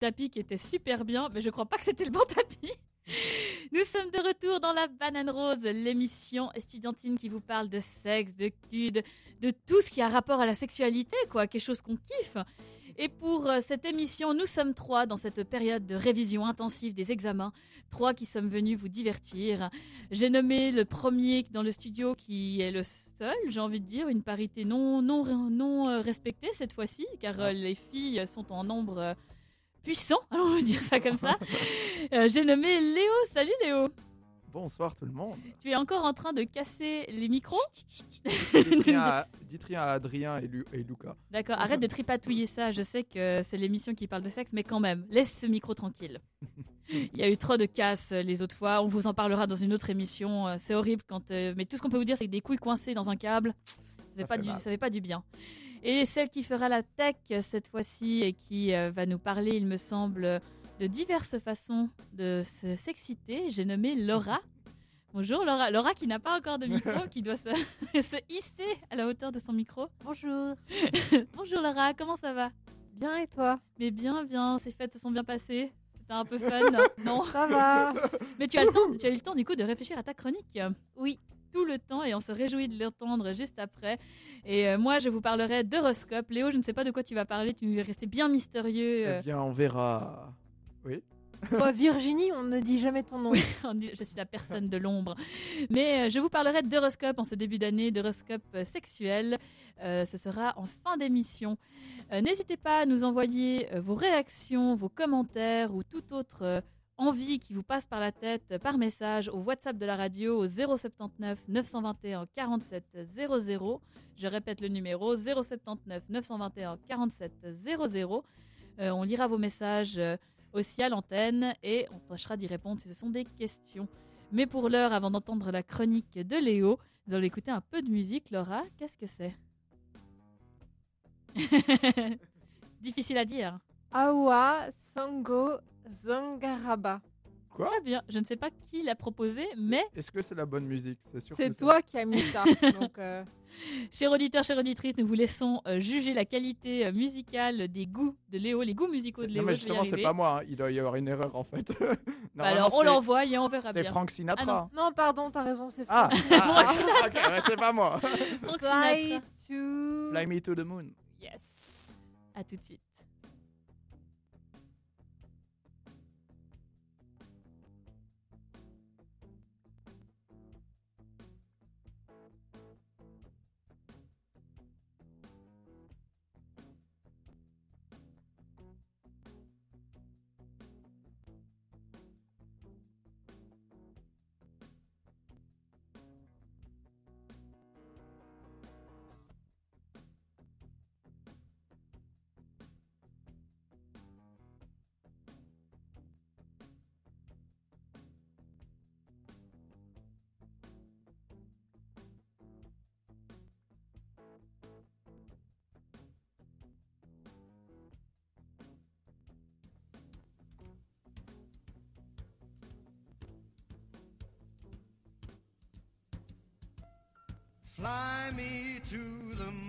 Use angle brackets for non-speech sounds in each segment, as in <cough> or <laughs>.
tapis qui était super bien, mais je crois pas que c'était le bon tapis. <laughs> Nous sommes de retour dans la Banane Rose, l'émission estudiantine qui vous parle de sexe, de cul, de, de tout ce qui a rapport à la sexualité, quoi, quelque chose qu'on kiffe. Et pour euh, cette émission, nous sommes trois dans cette période de révision intensive des examens, trois qui sommes venus vous divertir. J'ai nommé le premier dans le studio qui est le seul, j'ai envie de dire, une parité non, non, non euh, respectée cette fois-ci, car euh, les filles sont en nombre euh, puissant, allons dire ça comme ça. <laughs> Euh, J'ai nommé Léo. Salut Léo. Bonsoir tout le monde. Tu es encore en train de casser les micros Chut, chut, chut. Dites <laughs> rien à, dites rien à Adrien et, Lu- et Lucas. D'accord, arrête de tripatouiller ça. Je sais que c'est l'émission qui parle de sexe, mais quand même, laisse ce micro tranquille. <laughs> Il y a eu trop de casse euh, les autres fois. On vous en parlera dans une autre émission. Euh, C'est horrible quand. euh, Mais tout ce qu'on peut vous dire, c'est que des couilles coincées dans un câble, ça Ça pas fait du, mal. ça fait pas du bien. Et celle qui fera la tech euh, cette fois-ci et qui euh, va nous parler, il me semble, de diverses façons de se s'exciter, j'ai nommé Laura. Bonjour Laura. Laura qui n'a pas encore de micro, <laughs> qui doit se, <laughs> se hisser à la hauteur de son micro. Bonjour. <laughs> Bonjour Laura, comment ça va? Bien et toi? Mais bien, bien, ces fêtes se sont bien passées. C'était un peu fun, non? Ça va Mais tu as, le temps, tu as eu le temps du coup de réfléchir à ta chronique. Oui. Tout le temps et on se réjouit de l'entendre juste après. Et euh, moi, je vous parlerai d'horoscope. Léo, je ne sais pas de quoi tu vas parler, tu es resté bien mystérieux. euh, Eh bien, on verra. Toi, Virginie, on ne dit jamais ton nom. <laughs> On dit, je suis la personne de l'ombre. Mais euh, je vous parlerai d'horoscope en ce début d'année, d'horoscope euh, sexuel. Euh, ce sera en fin d'émission. Euh, N'hésitez pas à nous envoyer euh, vos réactions, vos commentaires ou toute autre euh, envie qui vous passe par la tête par message au WhatsApp de la radio au 079 921 47 00. Je répète le numéro 079 921 47 00. Euh, on lira vos messages. euh, aussi à l'antenne et on tâchera d'y répondre si ce sont des questions. Mais pour l'heure, avant d'entendre la chronique de Léo, nous allons écouter un peu de musique. Laura, qu'est-ce que c'est? <laughs> Difficile à dire. Awa Sango Zangaraba. Quoi Très bien, je ne sais pas qui l'a proposé, mais Est-ce que c'est la bonne musique? C'est sûr. C'est toi qui as mis ça. <laughs> Donc, euh, chers auditeurs, chères auditrices, nous vous laissons euh, juger la qualité euh, musicale des goûts de Léo, les goûts musicaux c'est- de Non, Léo. mais vais y justement, c'est pas moi. hein. Il doit y avoir une erreur en fait. Bah <laughs> Normalement, alors, on l'envoie et on verra bien. Frank Sinatra. non, pardon, t'as raison, c'est Ah, faux. ah, ah, ok, ouais, c'est pas moi. Frank Fly to... Fly me to the moon. Yes. À tout de suite.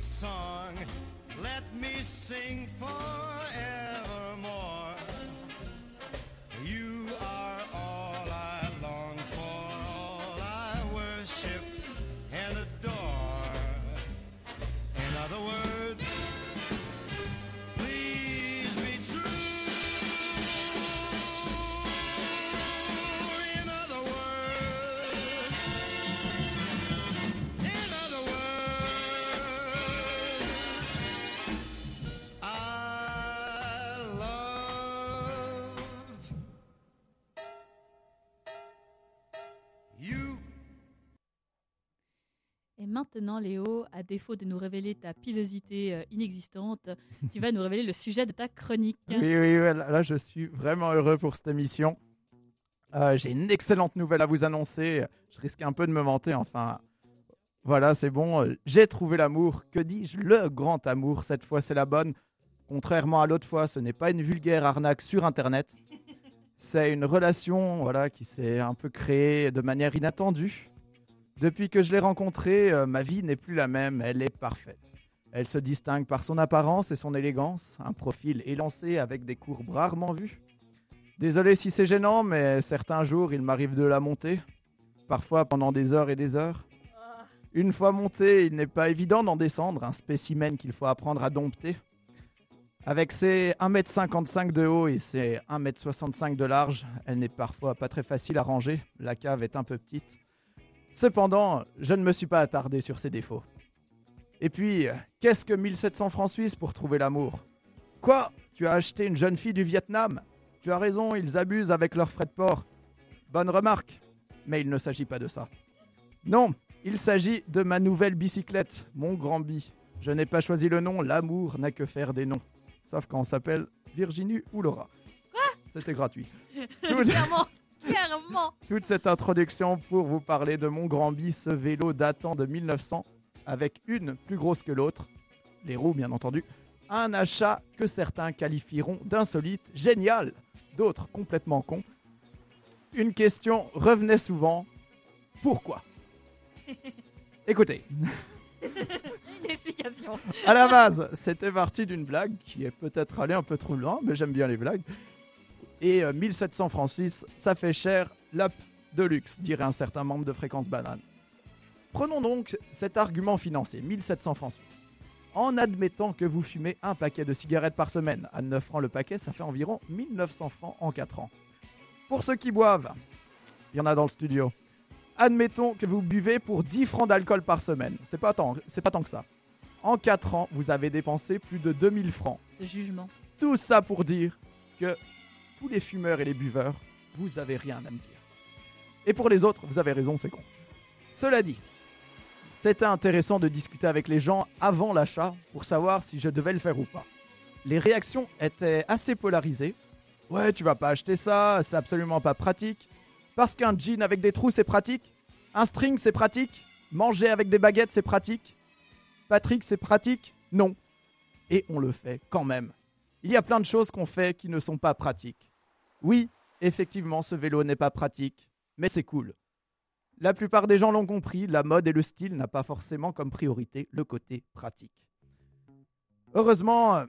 song. Let me sing forevermore. Maintenant, Léo, à défaut de nous révéler ta pilosité euh, inexistante, tu vas nous révéler le sujet de ta chronique. Oui, oui, là, je suis vraiment heureux pour cette émission. Euh, J'ai une excellente nouvelle à vous annoncer. Je risque un peu de me vanter, enfin. Voilà, c'est bon. euh, J'ai trouvé l'amour. Que dis-je Le grand amour? Cette fois, c'est la bonne. Contrairement à l'autre fois, ce n'est pas une vulgaire arnaque sur Internet. C'est une relation voilà, qui s'est un peu créée de manière inattendue. Depuis que je l'ai rencontrée, euh, ma vie n'est plus la même. Elle est parfaite. Elle se distingue par son apparence et son élégance, un profil élancé avec des courbes rarement vues. Désolé si c'est gênant, mais certains jours, il m'arrive de la monter, parfois pendant des heures et des heures. Une fois monté, il n'est pas évident d'en descendre, un spécimen qu'il faut apprendre à dompter. Avec ses 1m55 de haut et ses 1m65 de large, elle n'est parfois pas très facile à ranger, la cave est un peu petite. Cependant, je ne me suis pas attardé sur ses défauts. Et puis, qu'est-ce que 1700 francs suisses pour trouver l'amour? Quoi? Tu as acheté une jeune fille du Vietnam? Tu as raison, ils abusent avec leurs frais de port. Bonne remarque, mais il ne s'agit pas de ça. Non, il s'agit de ma nouvelle bicyclette, mon grand bi. Je n'ai pas choisi le nom, l'amour n'a que faire des noms. Sauf quand on s'appelle Virginie ou Laura. C'était gratuit. <laughs> Tout- clairement, toute cette introduction pour vous parler de mon grand bi, ce vélo datant de 1900, avec une plus grosse que l'autre, les roues bien entendu, un achat que certains qualifieront d'insolite, génial, d'autres complètement con. Une question revenait souvent, pourquoi? <laughs> Écoutez, Une explication. à la base, c'était parti d'une blague qui est peut-être allée un peu trop loin, mais j'aime bien les blagues. Et euh, 1700 francs suisses, ça fait cher, l'app de luxe, dirait un certain membre de Fréquence Banane. Prenons donc cet argument financier, 1700 francs suisses. En admettant que vous fumez un paquet de cigarettes par semaine, à 9 francs le paquet, ça fait environ 1900 francs en 4 ans. Pour ceux qui boivent, il y en a dans le studio. Admettons que vous buvez pour 10 francs d'alcool par semaine. C'est pas tant, c'est pas tant que ça. En 4 ans, vous avez dépensé plus de 2000 francs. Jugement. Tout ça pour dire que tous les fumeurs et les buveurs, vous avez rien à me dire. Et pour les autres, vous avez raison, c'est con. Cela dit, c'était intéressant de discuter avec les gens avant l'achat pour savoir si je devais le faire ou pas. Les réactions étaient assez polarisées. Ouais, tu vas pas acheter ça, c'est absolument pas pratique. Parce qu'un jean avec des trous, c'est pratique. Un string, c'est pratique. Manger avec des baguettes, c'est pratique. Patrick, c'est pratique? Non. Et on le fait quand même. Il y a plein de choses qu'on fait qui ne sont pas pratiques. Oui, effectivement, ce vélo n'est pas pratique, mais c'est cool. La plupart des gens l'ont compris, la mode et le style n'a pas forcément comme priorité le côté pratique. Heureusement, euh,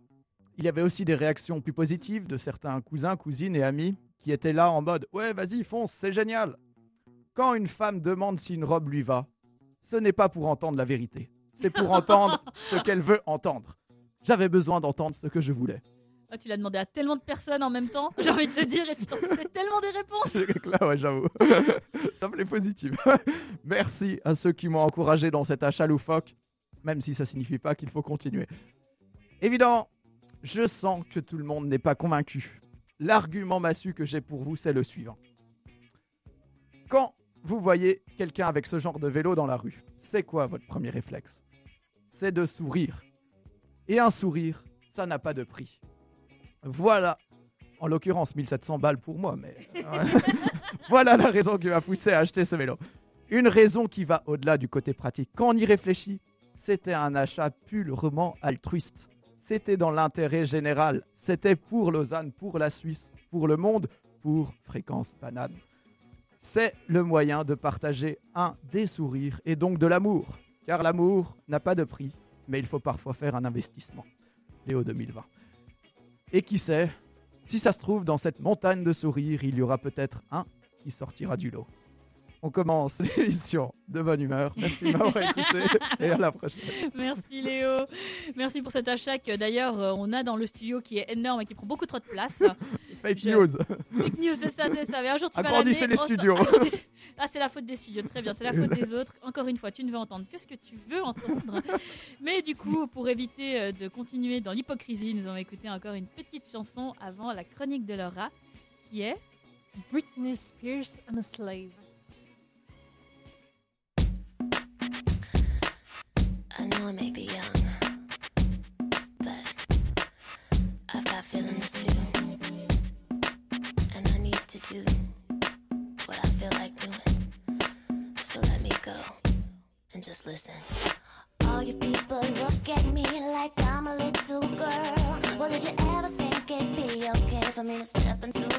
il y avait aussi des réactions plus positives de certains cousins, cousines et amis qui étaient là en mode Ouais, vas-y, fonce, c'est génial. Quand une femme demande si une robe lui va, ce n'est pas pour entendre la vérité, c'est pour entendre <laughs> ce qu'elle veut entendre. J'avais besoin d'entendre ce que je voulais. Ah, tu l'as demandé à tellement de personnes en même temps, <laughs> j'ai envie de te dire, et tu t'en tellement des réponses. Truc-là, ouais, j'avoue. <laughs> ça me plaît positif. <laughs> Merci à ceux qui m'ont encouragé dans cet achat loufoque, même si ça signifie pas qu'il faut continuer. Évidemment, je sens que tout le monde n'est pas convaincu. L'argument massu que j'ai pour vous, c'est le suivant. Quand vous voyez quelqu'un avec ce genre de vélo dans la rue, c'est quoi votre premier réflexe? C'est de sourire. Et un sourire, ça n'a pas de prix. Voilà en l'occurrence 1700 balles pour moi, mais <laughs> voilà la raison qui m'a poussé à acheter ce vélo. Une raison qui va au-delà du côté pratique. Quand on y réfléchit, c'était un achat purement altruiste. C'était dans l'intérêt général. C'était pour Lausanne, pour la Suisse, pour le monde, pour Fréquence Banane. C'est le moyen de partager un des sourires et donc de l'amour. Car l'amour n'a pas de prix mais il faut parfois faire un investissement. Léo 2020. Et qui sait, si ça se trouve, dans cette montagne de sourires, il y aura peut-être un qui sortira du lot. On commence <laughs> l'émission de bonne humeur. Merci de m'avoir écouté et à la prochaine. Merci Léo. Merci pour cet achat que d'ailleurs euh, on a dans le studio qui est énorme et qui prend beaucoup trop de place. <laughs> Fake Je- news. Fake news, c'est ça, c'est ça. Mais un jour tu vas Agrandissez l'amener, les studios. agrandissez- <laughs> Ah, c'est la faute des studios, très bien, c'est la faute des autres. Encore une fois, tu ne veux entendre que ce que tu veux entendre. Mais du coup, pour éviter euh, de continuer dans l'hypocrisie, nous allons écouter encore une petite chanson avant la chronique de Laura, qui est Britney Spears, I'm a slave. I know I may be young, but I've got feelings too. And I need to do what I feel like doing. So let me go and just listen. All you people look at me like I'm a little girl. Well, did you ever think it'd be okay for me to step into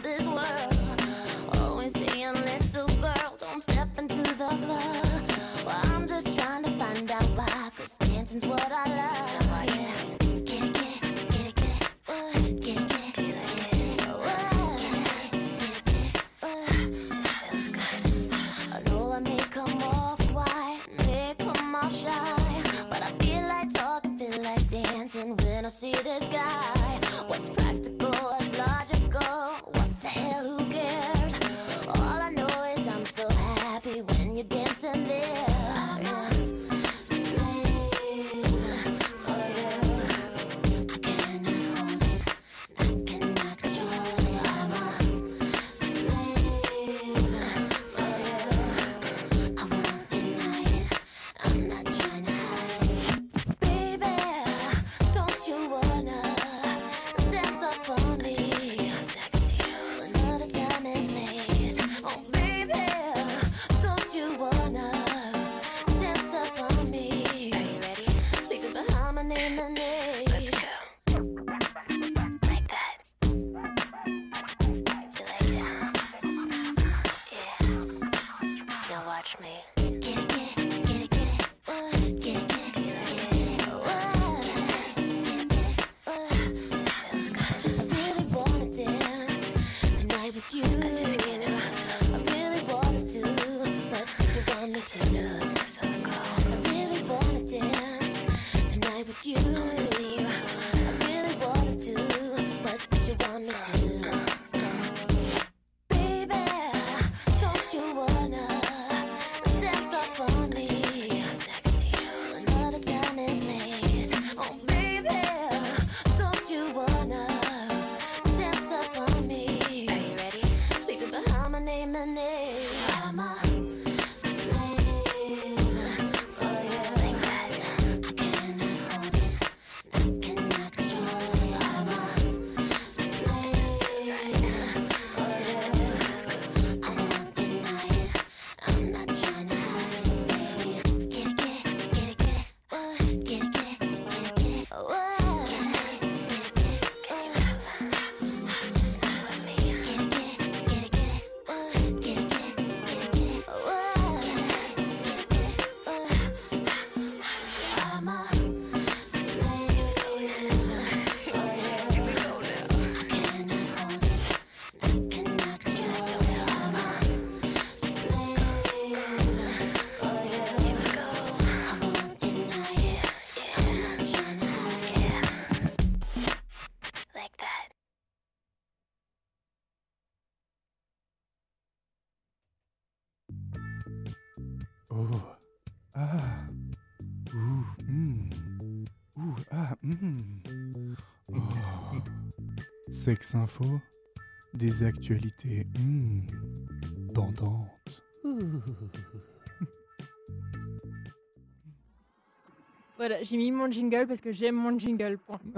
Sexe info. Des actualités. hmm. Pendantes. <laughs> Voilà, j'ai mis mon jingle parce que j'aime mon jingle. Point. <laughs>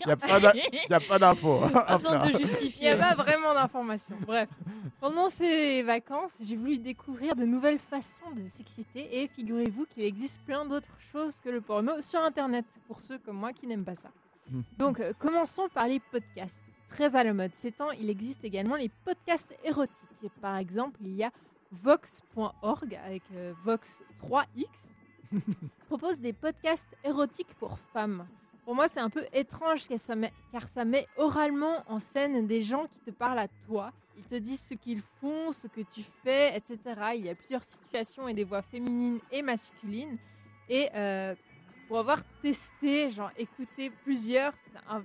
Il n'y <laughs> a pas d'infos. hein, de Il n'y justifier. a pas vraiment d'informations. Bref, pendant ces vacances, j'ai voulu découvrir de nouvelles façons de s'exciter et figurez-vous qu'il existe plein d'autres choses que le porno sur Internet pour ceux comme moi qui n'aiment pas ça. <laughs> Donc, euh, commençons par les podcasts. Très à la mode ces temps, il existe également les podcasts érotiques. Et par exemple, il y a Vox.org avec euh, Vox 3X <laughs> propose des podcasts érotiques pour femmes. Pour moi, c'est un peu étrange car ça, met, car ça met oralement en scène des gens qui te parlent à toi. Ils te disent ce qu'ils font, ce que tu fais, etc. Il y a plusieurs situations et des voix féminines et masculines. Et euh, pour avoir testé, genre écouté plusieurs, c'est un,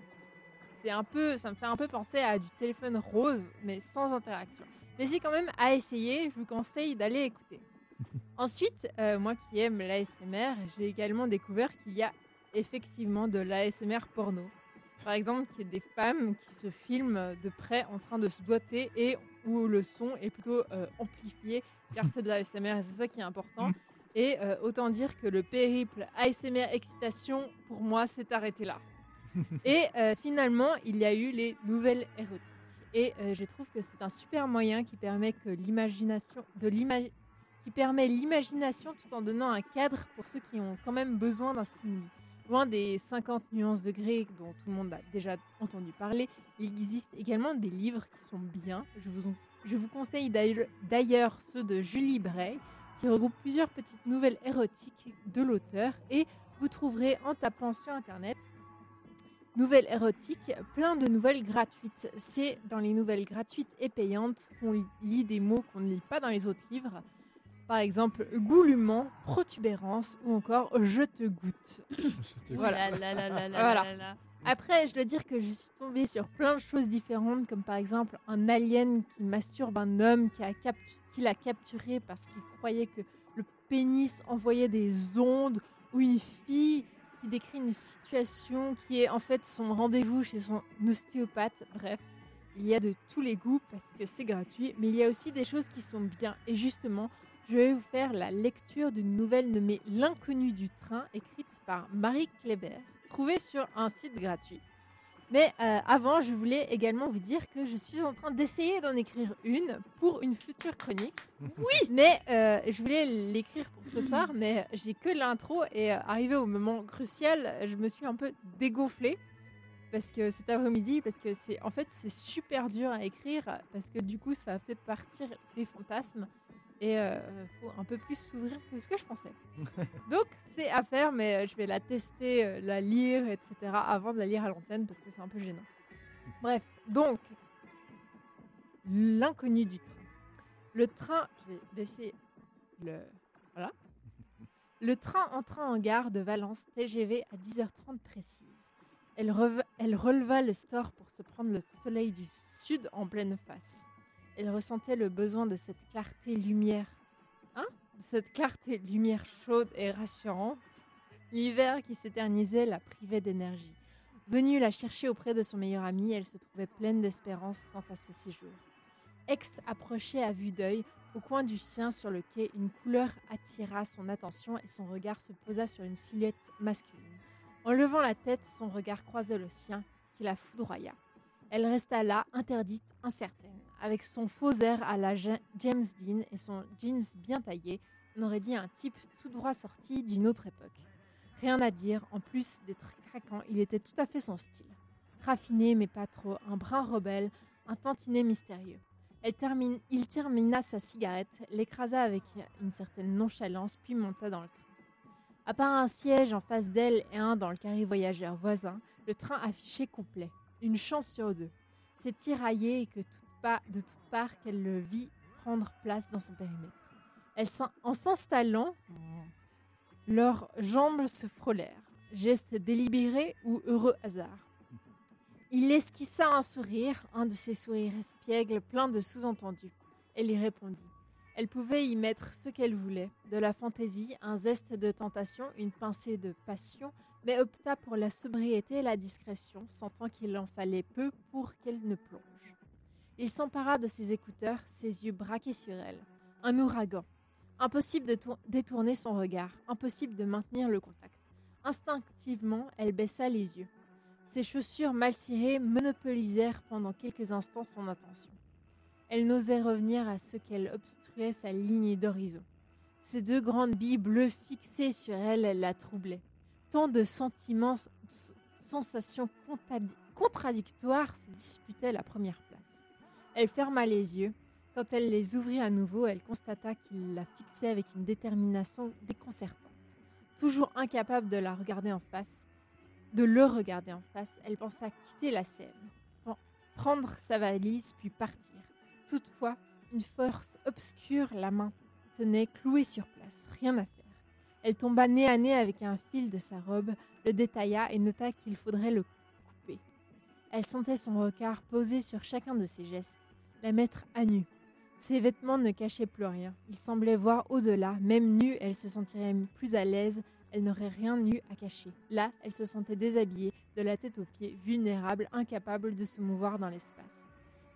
c'est un peu, ça me fait un peu penser à du téléphone rose, mais sans interaction. Mais c'est quand même à essayer. Je vous conseille d'aller écouter. <laughs> Ensuite, euh, moi qui aime l'ASMR, j'ai également découvert qu'il y a effectivement de l'ASMR porno. Par exemple, qu'il y a des femmes qui se filment de près en train de se doiter et où le son est plutôt euh, amplifié, car c'est de l'ASMR et c'est ça qui est important. <laughs> Et euh, autant dire que le périple ASMR excitation, pour moi, s'est arrêté là. <laughs> et euh, finalement, il y a eu les nouvelles érotiques. Et euh, je trouve que c'est un super moyen qui permet que l'imagination, de l'ima- qui permet l'imagination tout en donnant un cadre pour ceux qui ont quand même besoin d'un stimuli. Loin des 50 nuances degrés dont tout le monde a déjà entendu parler, il existe également des livres qui sont bien. Je vous, en- je vous conseille d'ailleurs ceux de Julie Bray, qui regroupe plusieurs petites nouvelles érotiques de l'auteur. Et vous trouverez en tapant sur Internet nouvelles érotiques, plein de nouvelles gratuites. C'est dans les nouvelles gratuites et payantes qu'on lit des mots qu'on ne lit pas dans les autres livres. Par exemple, goulument, protubérance ou encore je te goûte. <coughs> Voilà. Ouh là là là là là Voilà. Après, je dois dire que je suis tombée sur plein de choses différentes, comme par exemple un alien qui masturbe un homme qui l'a capturé parce qu'il croyait que le pénis envoyait des ondes, ou une fille qui décrit une situation qui est en fait son rendez-vous chez son ostéopathe. Bref, il y a de tous les goûts parce que c'est gratuit, mais il y a aussi des choses qui sont bien. Et justement, je vais vous faire la lecture d'une nouvelle nommée L'inconnu du train, écrite par Marie Kléber, trouvée sur un site gratuit. Mais euh, avant, je voulais également vous dire que je suis en train d'essayer d'en écrire une pour une future chronique. <laughs> Oui Mais euh, je voulais l'écrire pour ce soir, mais j'ai que l'intro et euh, arrivé au moment crucial, je me suis un peu dégonflée parce que cet après-midi, parce que c'est en fait c'est super dur à écrire parce que du coup ça fait partir des fantasmes et euh, faut un peu plus s'ouvrir que ce que je pensais. <laughs> Donc c'est à faire, mais euh, je vais la tester, euh, la lire, etc. avant de la lire à l'antenne parce que c'est un peu gênant. Bref, donc l'inconnu du train. Le train, je vais baisser le voilà. Le train entra en gare de Valence TGV à 10h30 précise. Elle, releva le store pour se prendre le soleil du sud en pleine face. Elle ressentait le besoin de cette clarté lumière. Hein cette clarté lumière chaude et rassurante. L'hiver qui s'éternisait la privait d'énergie. Venue la chercher auprès de son meilleur ami, elle se trouvait pleine d'espérance quant à ce séjour. Ex approchait à vue d'œil, au coin du sien sur le quai, une couleur attira son attention et son regard se posa sur une silhouette masculine. En levant la tête, son regard croisa le sien, qui la foudroya. Elle resta là, interdite, incertaine. Avec son faux air à la Ja- James Dean et son jeans bien taillé, on aurait dit un type tout droit sorti d'une autre époque. Rien à dire, en plus d'être craquant, il était tout à fait son style. Raffiné mais pas trop, un brin rebelle, un tantinet mystérieux. Elle termine, il termina sa cigarette, l'écrasa avec une certaine nonchalance, puis monta dans le train. À part un siège en face d'elle et un dans le carré voyageur voisin, le train affichait complet. Une chance sur deux. C'est tiraillé et que toute pa- de toutes parts qu'elle le vit prendre place dans son périmètre. Elle s'in- en s'installant, leurs jambes se frôlèrent. Geste délibéré ou heureux hasard. Il esquissa un sourire, un de ces sourires espiègles plein de sous-entendus. Elle y répondit. Elle pouvait y mettre ce qu'elle voulait, de la fantaisie, un zeste de tentation, une pincée de passion, mais opta pour la sobriété et la discrétion, sentant qu'il en fallait peu pour qu'elle ne plonge. Il s'empara de ses écouteurs, ses yeux braqués sur elle. Un ouragan. Impossible de tour- détourner son regard, impossible de maintenir le contact. Instinctivement, elle baissa les yeux. Ses chaussures mal cirées monopolisèrent pendant quelques instants son attention. Elle n'osait revenir à ce qu'elle obstruait sa ligne d'horizon. Ces deux grandes billes bleues fixées sur elle la troublaient. Tant de sentiments, sensations contradictoires se disputaient la première place. Elle ferma les yeux. Quand elle les ouvrit à nouveau, elle constata qu'il la fixait avec une détermination déconcertante. Toujours incapable de la regarder en face, de le regarder en face, elle pensa quitter la scène, prendre sa valise puis partir. Toutefois, une force obscure la maintenait clouée sur place, rien à faire. Elle tomba nez à nez avec un fil de sa robe, le détailla et nota qu'il faudrait le. Elle sentait son regard posé sur chacun de ses gestes, la mettre à nu. Ses vêtements ne cachaient plus rien. Il semblait voir au-delà. Même nue, elle se sentirait plus à l'aise. Elle n'aurait rien eu à cacher. Là, elle se sentait déshabillée, de la tête aux pieds, vulnérable, incapable de se mouvoir dans l'espace.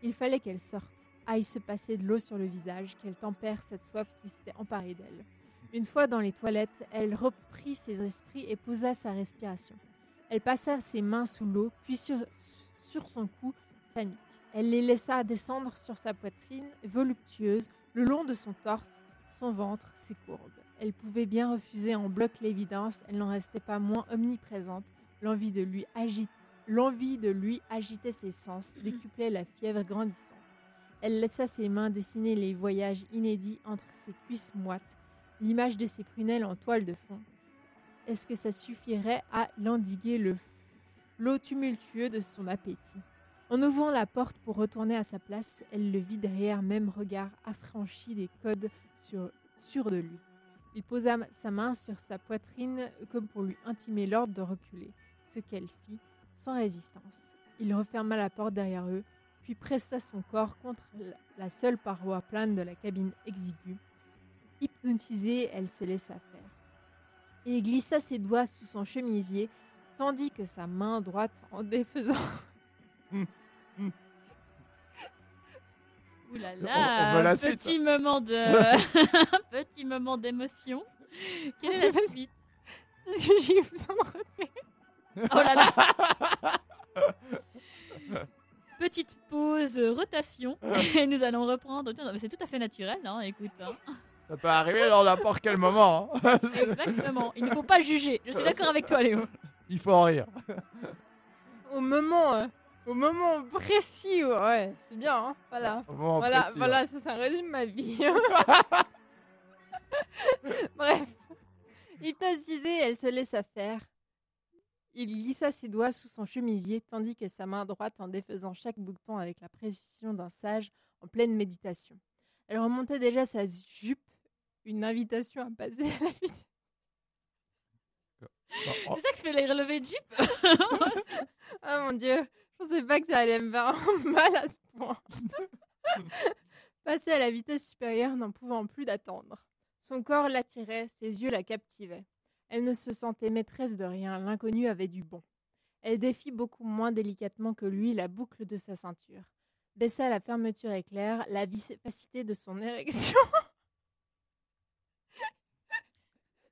Il fallait qu'elle sorte, aille se passer de l'eau sur le visage, qu'elle tempère cette soif qui s'était emparée d'elle. Une fois dans les toilettes, elle reprit ses esprits et posa sa respiration. Elle passa ses mains sous l'eau, puis sur, sur son cou, sa nuque. Elle les laissa descendre sur sa poitrine voluptueuse, le long de son torse, son ventre, ses courbes. Elle pouvait bien refuser en bloc l'évidence, elle n'en restait pas moins omniprésente. L'envie de lui l'envie de lui agitait ses sens, décuplait la fièvre grandissante. Elle laissa ses mains dessiner les voyages inédits entre ses cuisses moites, l'image de ses prunelles en toile de fond. Est-ce que ça suffirait à l'endiguer le flot tumultueux de son appétit En ouvrant la porte pour retourner à sa place, elle le vit derrière même regard affranchi des codes sur, de lui. Il posa sa main sur sa poitrine comme pour lui intimer l'ordre de reculer, ce qu'elle fit sans résistance. Il referma la porte derrière eux, puis pressa son corps contre la seule paroi plane de la cabine exiguë. Hypnotisée, elle se laissa faire. Et glissa ses doigts sous son chemisier, tandis que sa main droite, en défaisant <laughs> Ouh là On- on là, petit moment de <laughs> petit moment d'émotion. Quelle est la suite Parce que j'ai eu besoin de retirer. Oh là là <laughs> Petite pause, rotation, et nous allons reprendre. C'est tout à fait naturel, hein, écoute. hein. Ça peut arriver dans n'importe quel moment. hein. Exactement. Il ne faut pas juger. Je suis d'accord avec toi, Léo. Il faut en rire. <laughs> Au moment, euh, au moment précis, ouais, c'est bien, hein, voilà. Au moment Voilà, précis, ça résume ma vie. <laughs> Bref, hypnotisée, elle se laissa faire. Il glissa ses doigts sous son chemisier, tandis que sa main droite en défaisant chaque bouton avec la précision d'un sage en pleine méditation. Elle remontait déjà sa jupe, une invitation à passer à la vitesse. Oh, C'est ça que je fais les relevés de Jeep Ah <laughs> mon dieu, je pensais pas que ça allait me faire <laughs> mal à ce point. <laughs> Passer à la vitesse supérieure n'en pouvant plus d'attendre. Son corps l'attirait, ses yeux la captivaient. Elle ne se sentait maîtresse de rien, l'inconnu avait du bon. Elle défit beaucoup moins délicatement que lui la boucle de sa ceinture. Baissa la fermeture éclair, la vivacité de son érection.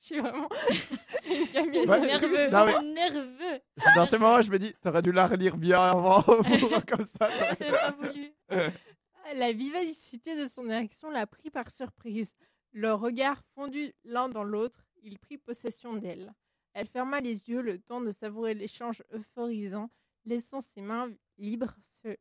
Je suis vraiment <laughs> Camille Ouais. Nerveux. Non, mais- C'est nerveux. c'est dans ces moments, je me dis, t'aurais dû la relire bien avant. <laughs> <laughs> comme ça. t'aurais- C'est pas voulu. La vivacité de son érection l'a pris par surprise. Leurs regards fondus l'un dans l'autre, il prit possession d'elle. Elle ferma les yeux le temps de savourer l'échange euphorisant, laissant ses mains libres se...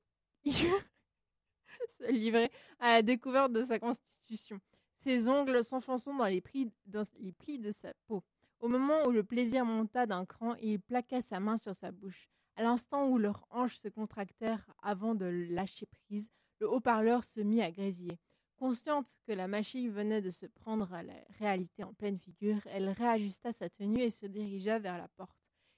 se livrer à la découverte de sa constitution, ses ongles s'enfonçant dans les plis, de sa peau. Au moment où le plaisir monta d'un cran, il plaqua sa main sur sa bouche. À l'instant où leurs hanches se contractèrent avant de lâcher prise, le haut-parleur se mit à grésiller. Consciente que la machine venait de se prendre à la réalité en pleine figure, elle réajusta sa tenue et se dirigea vers la porte.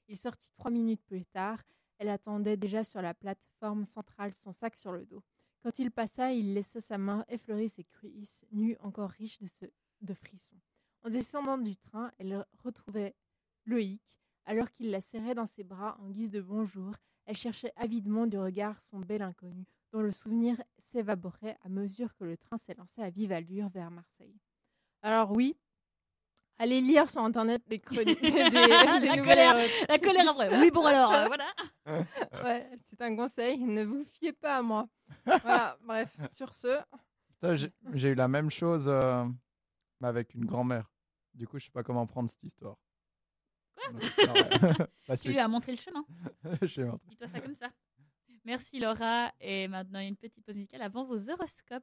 Il sortit trois minutes plus tard. Elle attendait déjà sur la plateforme centrale, son sac sur le dos. Quand il passa, il laissa sa main effleurer ses cuisses, nues encore riches de, ce- de frissons. En descendant du train, elle retrouvait Loïc, alors qu'il la serrait dans ses bras en guise de bonjour. Elle cherchait avidement du regard son bel inconnu, dont le souvenir s'évaporait à mesure que le train s'élançait à vive allure vers Marseille. Alors oui, allez lire sur internet des chroniques, <laughs> des, des La nouvelles colère. La colère après. Oui, bon alors, euh, voilà. Ouais, c'est un conseil, ne vous fiez pas à moi. Voilà, <laughs> bref, sur ce, Putain, j'ai- J'ai eu la même chose euh, mais avec une grand-mère. Du coup, je sais pas comment prendre cette histoire. Quoi La <laughs> Tu suite. lui as montré le chemin. <laughs> Dis-toi ça comme ça. Merci Laura. Et maintenant, une petite pause musicale avant vos horoscopes.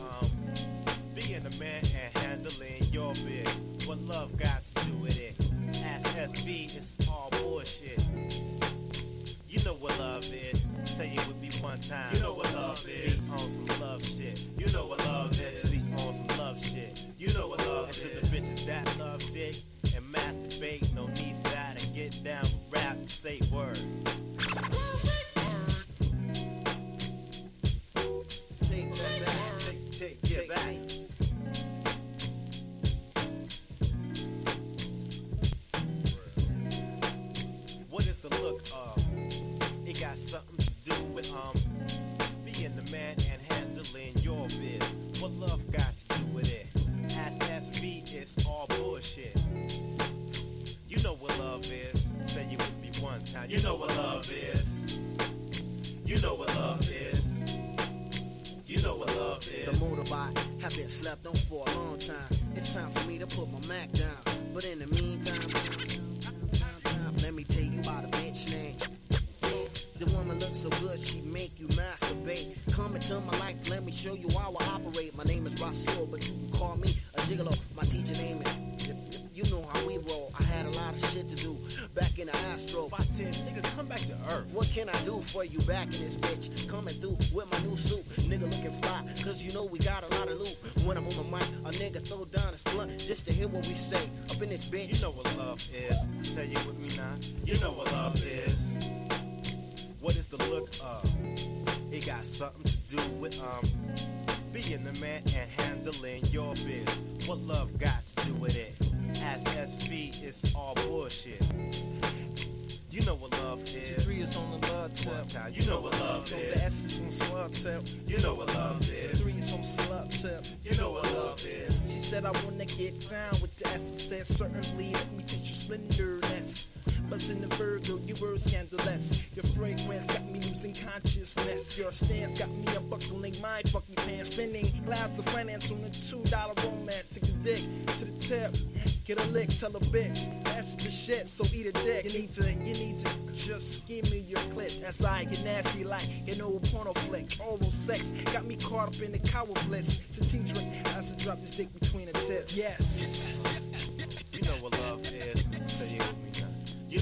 um being a man and handling your bitch. What love got to do with it? Ask SB, it's all bullshit. You know what love is. Say it would be one time. You know what love is. Be on some love shit. You know what love is. Be on some love shit. You know what love and is. And to the bitches that love dick and masturbate, no need for that. And get down, rap, say word. Take, take, back. What is the look of? It got something to do with um being the man and handling your biz. What love got to do with it? Ask SV, it's all bullshit. You know what love is. Say you with me one time. You know what love is. You know what Have been slept on for a long time. It's time for me to put my Mac down. But in the meantime, let me tell you about a bitch name. The woman looks so good, she make you masturbate. Come into my life, let me show you how I operate. My name is Rasul, but you can call me a gigolo. My teacher name is. You know how we roll. I had a lot of shit to do back in the Astro. By 10, nigga, come back to earth. What can I do for you back in this bitch? Coming through with my new suit, nigga looking fly, cause you know we got a lot of loot. When I'm on the mic, a nigga throw down his blunt just to hear what we say. Up in this bitch. You know what love is. Say you with me now. You know what love is. What is the look of? It got something to do with um being the man and handling your biz. What love got to do with it? Ask SV, it's all bullshit. You know what love is. Three is on the love tip. You know what love So the is. S is on slug tip. You know what love is. Three is on slug tip. You know what love is. She said, I wanna get down with the S. I said, certainly, let me teach you splendorness. In the Virgo, you were scandalous. Your fragrance got me losing consciousness. Your stance got me unbuckling my fucking pants. Spinning clouds of finance on a two dollar romance. Take a dick to the tip. Get a lick, tell a bitch. That's the shit, so eat a dick. You need to, you need to just give me your clit. As I get nasty like an old porno flick. All Oral sex got me caught up in the cower bliss. So tea drink I drop this dick between the tits. Yes.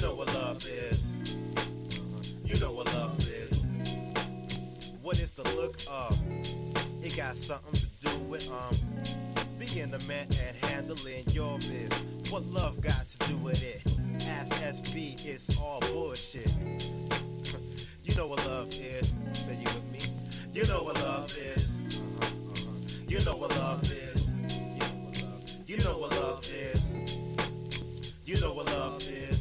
You know what love is. You know what love is. What is the look of? It got something to do with um being the man and handling your biz. What love got to do with it? Ask SV, it's all bullshit. <laughs> you know what love is. Say you with me. You know what love is. You know what love is. You know what love is. You know what love is.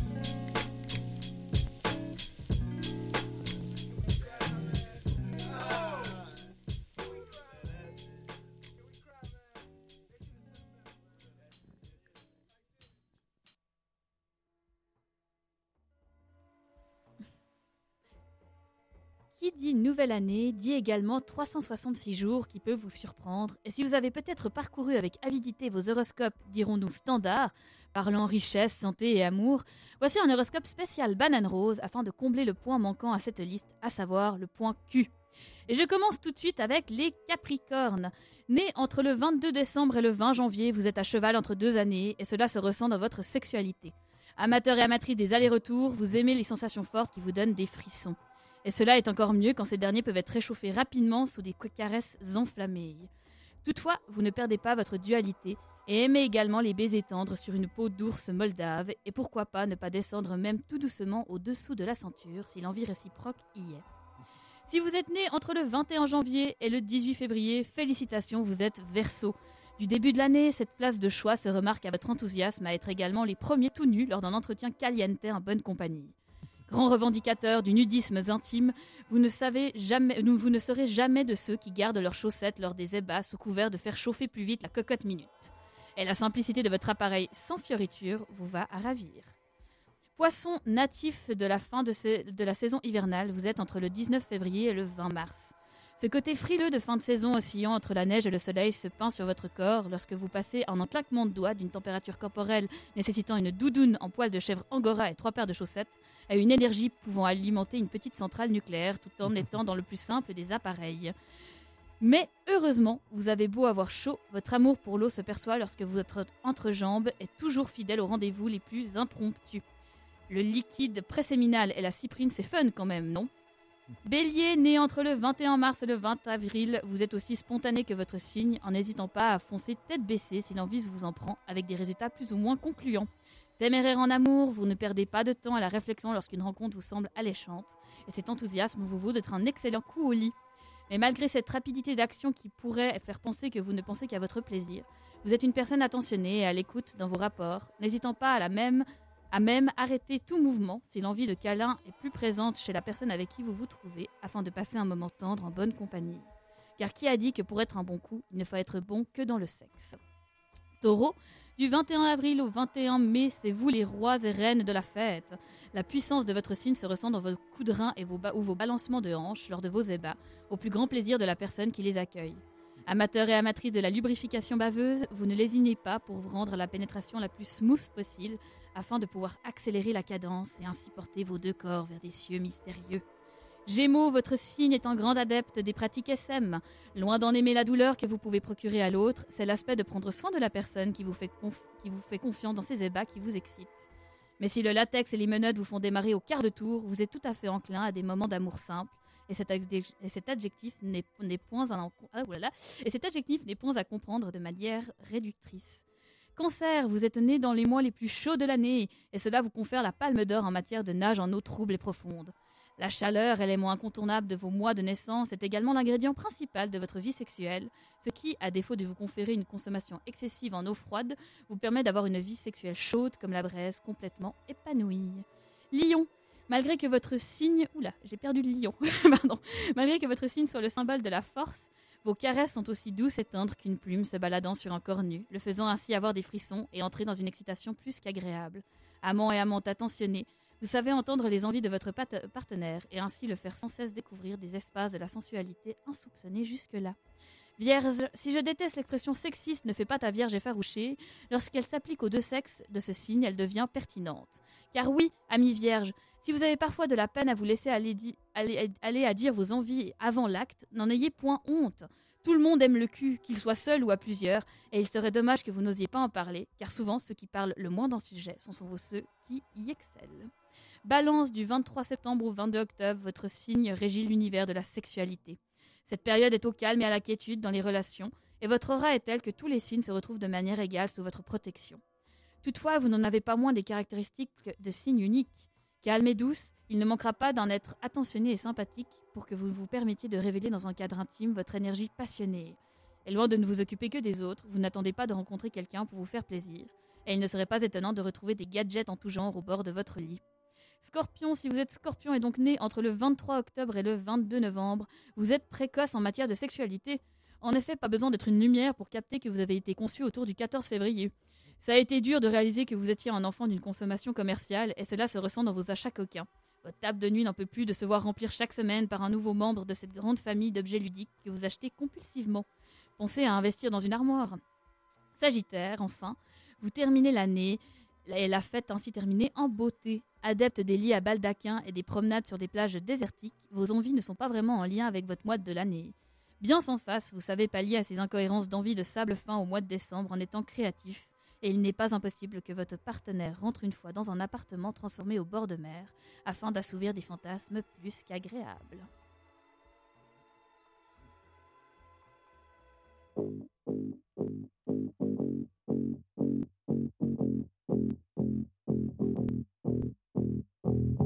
Dit nouvelle année dit également 366 jours qui peuvent vous surprendre. Et si vous avez peut-être parcouru avec avidité vos horoscopes, dirons-nous standards, parlant richesse, santé et amour, voici un horoscope spécial banane rose afin de combler le point manquant à cette liste, à savoir le point Q. Et je commence tout de suite avec les Capricornes. Nés entre le 22 décembre et le 20 janvier, vous êtes à cheval entre deux années et cela se ressent dans votre sexualité. Amateur et amatrice des allers-retours, vous aimez les sensations fortes qui vous donnent des frissons. Et cela est encore mieux quand ces derniers peuvent être réchauffés rapidement sous des caresses enflammées. Toutefois, vous ne perdez pas votre dualité et aimez également les baisers tendres sur une peau d'ours moldave et pourquoi pas ne pas descendre même tout doucement au-dessous de la ceinture si l'envie réciproque y est. Si vous êtes né entre le 21 janvier et le 18 février, félicitations, vous êtes Verseau. Du début de l'année, cette place de choix se remarque à votre enthousiasme à être également les premiers tout nus lors d'un entretien caliente en bonne compagnie. Grand revendicateur du nudisme intime, vous ne, serez jamais de ceux qui gardent leurs chaussettes lors des ébats sous couvert de faire chauffer plus vite la cocotte minute. Et la simplicité de votre appareil sans fioriture vous va à ravir. Poisson natif de la fin de la saison hivernale, vous êtes entre le 19 février et le 20 mars. Ce côté frileux de fin de saison oscillant entre la neige et le soleil se peint sur votre corps lorsque vous passez en un claquement de doigts d'une température corporelle nécessitant une doudoune en poil de chèvre angora et trois paires de chaussettes à une énergie pouvant alimenter une petite centrale nucléaire tout en <laughs> étant dans le plus simple des appareils. Mais heureusement, vous avez beau avoir chaud, votre amour pour l'eau se perçoit lorsque votre entrejambe est toujours fidèle aux rendez-vous les plus impromptus. Le liquide préséminal et la cyprine, c'est fun quand même, non? Bélier, né entre le 21 mars et le 20 avril, vous êtes aussi spontané que votre signe, en n'hésitant pas à foncer tête baissée si l'envie vous en prend, avec des résultats plus ou moins concluants. Téméraire en amour, vous ne perdez pas de temps à la réflexion lorsqu'une rencontre vous semble alléchante, et cet enthousiasme vous vaut d'être un excellent coup au lit. Mais malgré cette rapidité d'action qui pourrait faire penser que vous ne pensez qu'à votre plaisir, vous êtes une personne attentionnée et à l'écoute dans vos rapports, n'hésitant pas à la même à même arrêter tout mouvement si l'envie de câlin est plus présente chez la personne avec qui vous vous trouvez, afin de passer un moment tendre en bonne compagnie. Car qui a dit que pour être un bon coup, il ne faut être bon que dans le sexe? Taureau, du 21 avril au 21 mai, c'est vous les rois et reines de la fête. La puissance de votre signe se ressent dans vos coups de rein et vos ou vos balancements de hanches lors de vos ébats, au plus grand plaisir de la personne qui les accueille. Amateur et amatrice de la lubrification baveuse, vous ne lésinez pas pour vous rendre la pénétration la plus smooth possible afin de pouvoir accélérer la cadence et ainsi porter vos deux corps vers des cieux mystérieux. Gémeaux, votre signe est un grand adepte des pratiques SM. Loin d'en aimer la douleur que vous pouvez procurer à l'autre, c'est l'aspect de prendre soin de la personne qui vous, fait qui vous fait confiance dans ses ébats qui vous excite. Mais si le latex et les menottes vous font démarrer au quart de tour, vous êtes tout à fait enclin à des moments d'amour simple. Et cet, adjec- et cet adjectif n'est point, ah, et cet adjectif n'est point à comprendre de manière réductrice. Cancer, vous êtes né dans les mois les plus chauds de l'année, et cela vous confère la palme d'or en matière de nage en eau trouble et profonde. La chaleur, élément incontournable de vos mois de naissance, est également l'ingrédient principal de votre vie sexuelle, ce qui, à défaut de vous conférer une consommation excessive en eau froide, vous permet d'avoir une vie sexuelle chaude comme la braise, complètement épanouie. Lion, malgré que votre signe, oula, j'ai perdu le lion, <laughs> pardon, malgré que votre signe soit le symbole de la force, vos caresses sont aussi douces et tendres qu'une plume se baladant sur un corps nu, le faisant ainsi avoir des frissons et entrer dans une excitation plus qu'agréable. Amant et amante attentionnés, vous savez entendre les envies de votre partenaire et ainsi le faire sans cesse découvrir des espaces de la sensualité insoupçonnés jusque-là. Vierge, si je déteste l'expression sexiste ne fait pas ta vierge effarouchée, lorsqu'elle s'applique aux deux sexes de ce signe, elle devient pertinente. Car oui, ami vierge, si vous avez parfois de la peine à vous laisser aller- aller à dire vos envies avant l'acte, n'en ayez point honte. Tout le monde aime le cul, qu'il soit seul ou à plusieurs, et il serait dommage que vous n'osiez pas en parler, car souvent ceux qui parlent le moins d'un sujet sont souvent ceux qui y excellent. Balance du 23 septembre au 22 octobre, votre signe régit l'univers de la sexualité. Cette période est au calme et à la quiétude dans les relations, et votre aura est telle que tous les signes se retrouvent de manière égale sous votre protection. Toutefois, vous n'en avez pas moins des caractéristiques de signes uniques. Calme et douce, il ne manquera pas d'en être attentionné et sympathique pour que vous vous permettiez de révéler dans un cadre intime votre énergie passionnée. Et loin de ne vous occuper que des autres, vous n'attendez pas de rencontrer quelqu'un pour vous faire plaisir, et il ne serait pas étonnant de retrouver des gadgets en tout genre au bord de votre lit. Scorpion, si vous êtes scorpion et donc né entre le 23 octobre et le 22 novembre, vous êtes précoce en matière de sexualité. En effet, pas besoin d'être une lumière pour capter que vous avez été conçu autour du 14 février. Ça a été dur de réaliser que vous étiez un enfant d'une consommation commerciale et cela se ressent dans vos achats coquins. Votre table de nuit n'en peut plus de se voir remplir chaque semaine par un nouveau membre de cette grande famille d'objets ludiques que vous achetez compulsivement. Pensez à investir dans une armoire. Sagittaire, enfin, vous terminez l'année et la fête ainsi terminée en beauté. Adepte des lits à baldaquin et des promenades sur des plages désertiques, vos envies ne sont pas vraiment en lien avec votre mois de l'année. Bien sans face, vous savez pallier à ces incohérences d'envie de sable fin au mois de décembre en étant créatif, et il n'est pas impossible que votre partenaire rentre une fois dans un appartement transformé au bord de mer, afin d'assouvir des fantasmes plus qu'agréables.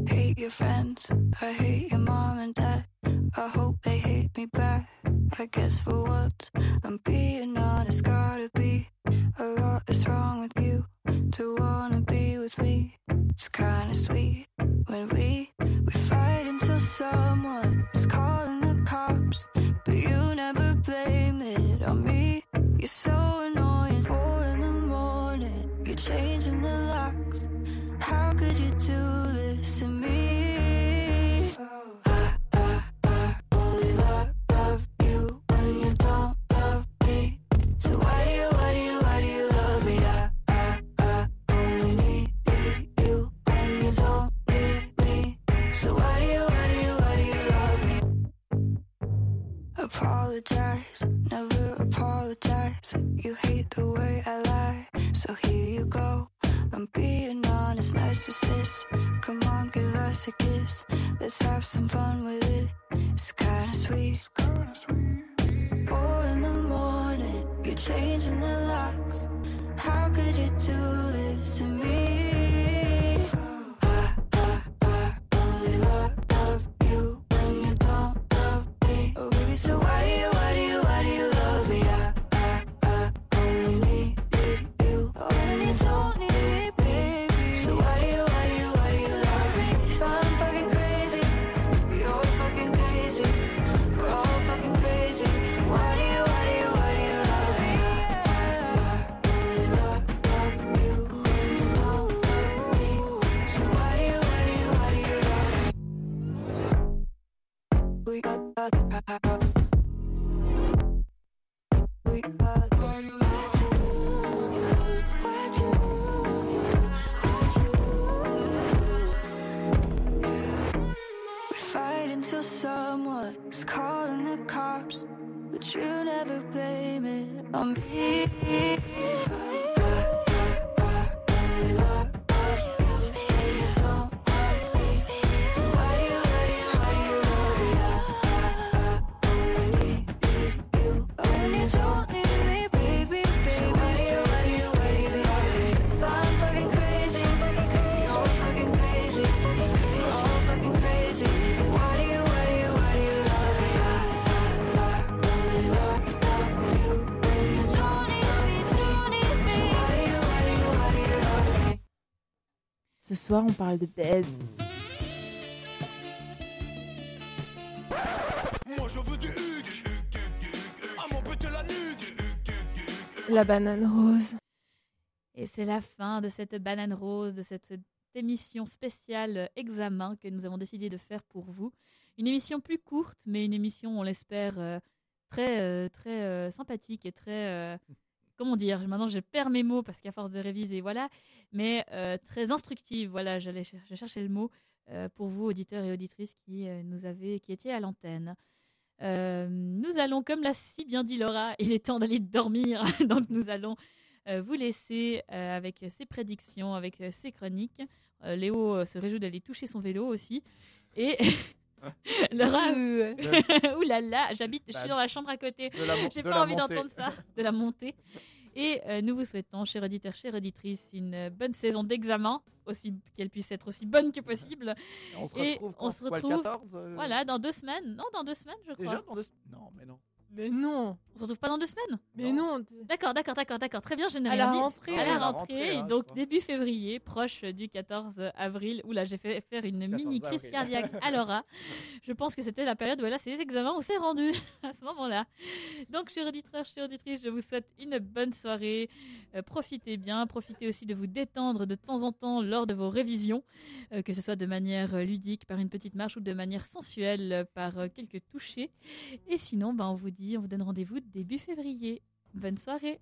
Hate your friends, I hate your mom and dad. I hope they hate me back. I guess for once, I'm being honest. Gotta be a lot is wrong with you to wanna be with me. It's kinda sweet when we we fight until someone is calling the cops, but you never blame it on me. You're so you to this to me. Oh, I, I, I only love, you when you don't love me. So why do you, why do you, why do you love me? I, I, I only need you when you don't need me. So why do you, why do you, why do you love me? Apologize, never apologize. You hate the way I lie, so here you go. A kiss. Let's have some fun with it. It's kinda sweet. Four in the morning, you're changing the locks. How could you do this to me? Until someone's calling the cops, but you never blame it on me. Ce soir, on parle de baise. Moi je veux du huc, à mon péter la nuque. La banane rose. Et c'est la fin de cette banane rose, de cette émission spéciale euh, examen que nous avons décidé de faire pour vous. Une émission plus courte, mais une émission, on l'espère, euh, très, euh, très euh, sympathique et très. Comment dire Maintenant, je perds mes mots parce qu'à force de réviser, voilà. Mais euh, très instructive, voilà, j'allais cher- je cherchais le mot euh, pour vous, auditeurs et auditrices qui, euh, nous avaient, qui étiez à l'antenne. Nous allons, comme l'a si bien dit Laura, <laughs> il est temps d'aller dormir. <laughs> Donc, nous allons vous laisser avec ses prédictions, avec ses chroniques. Léo se réjouit d'aller toucher son vélo aussi. Et <laughs> <laughs> Laura, ouh <laughs> là là, j'habite, je suis dans la chambre à côté. J'ai pas envie d'entendre ça, de la montée. Et euh, nous vous souhaitons, chers auditeurs, chères auditrices, une euh, bonne saison d'examen, aussi qu'elle puisse être aussi bonne que possible. Et on se Et retrouve on se retrouve, 14 euh, Voilà, dans deux semaines. Non, dans deux semaines, je crois. Déjà dans deux... Non, mais non. Mais non, On se retrouve pas dans deux semaines? Mais non. D'accord, d'accord, d'accord, d'accord. Très bien, je n'ai À rien la dit. rentrée. À la rentrée, rentrée, hein, je donc début février, proche du 14 avril, où là j'ai fait faire une 14 mini crise avril. cardiaque <laughs> à Laura. Je pense que c'était la période où elle a ses examens, où c'est rendu <laughs> à ce moment-là. Donc, chers auditeurs, chères auditrices, je vous souhaite une bonne soirée. Euh, profitez bien, profitez aussi de vous détendre de temps en temps lors de vos révisions, euh, que ce soit de manière euh, ludique par une petite marche ou de manière sensuelle par euh, quelques touchés. Et sinon, ben, on vous on vous donne rendez-vous début février. Bonne soirée.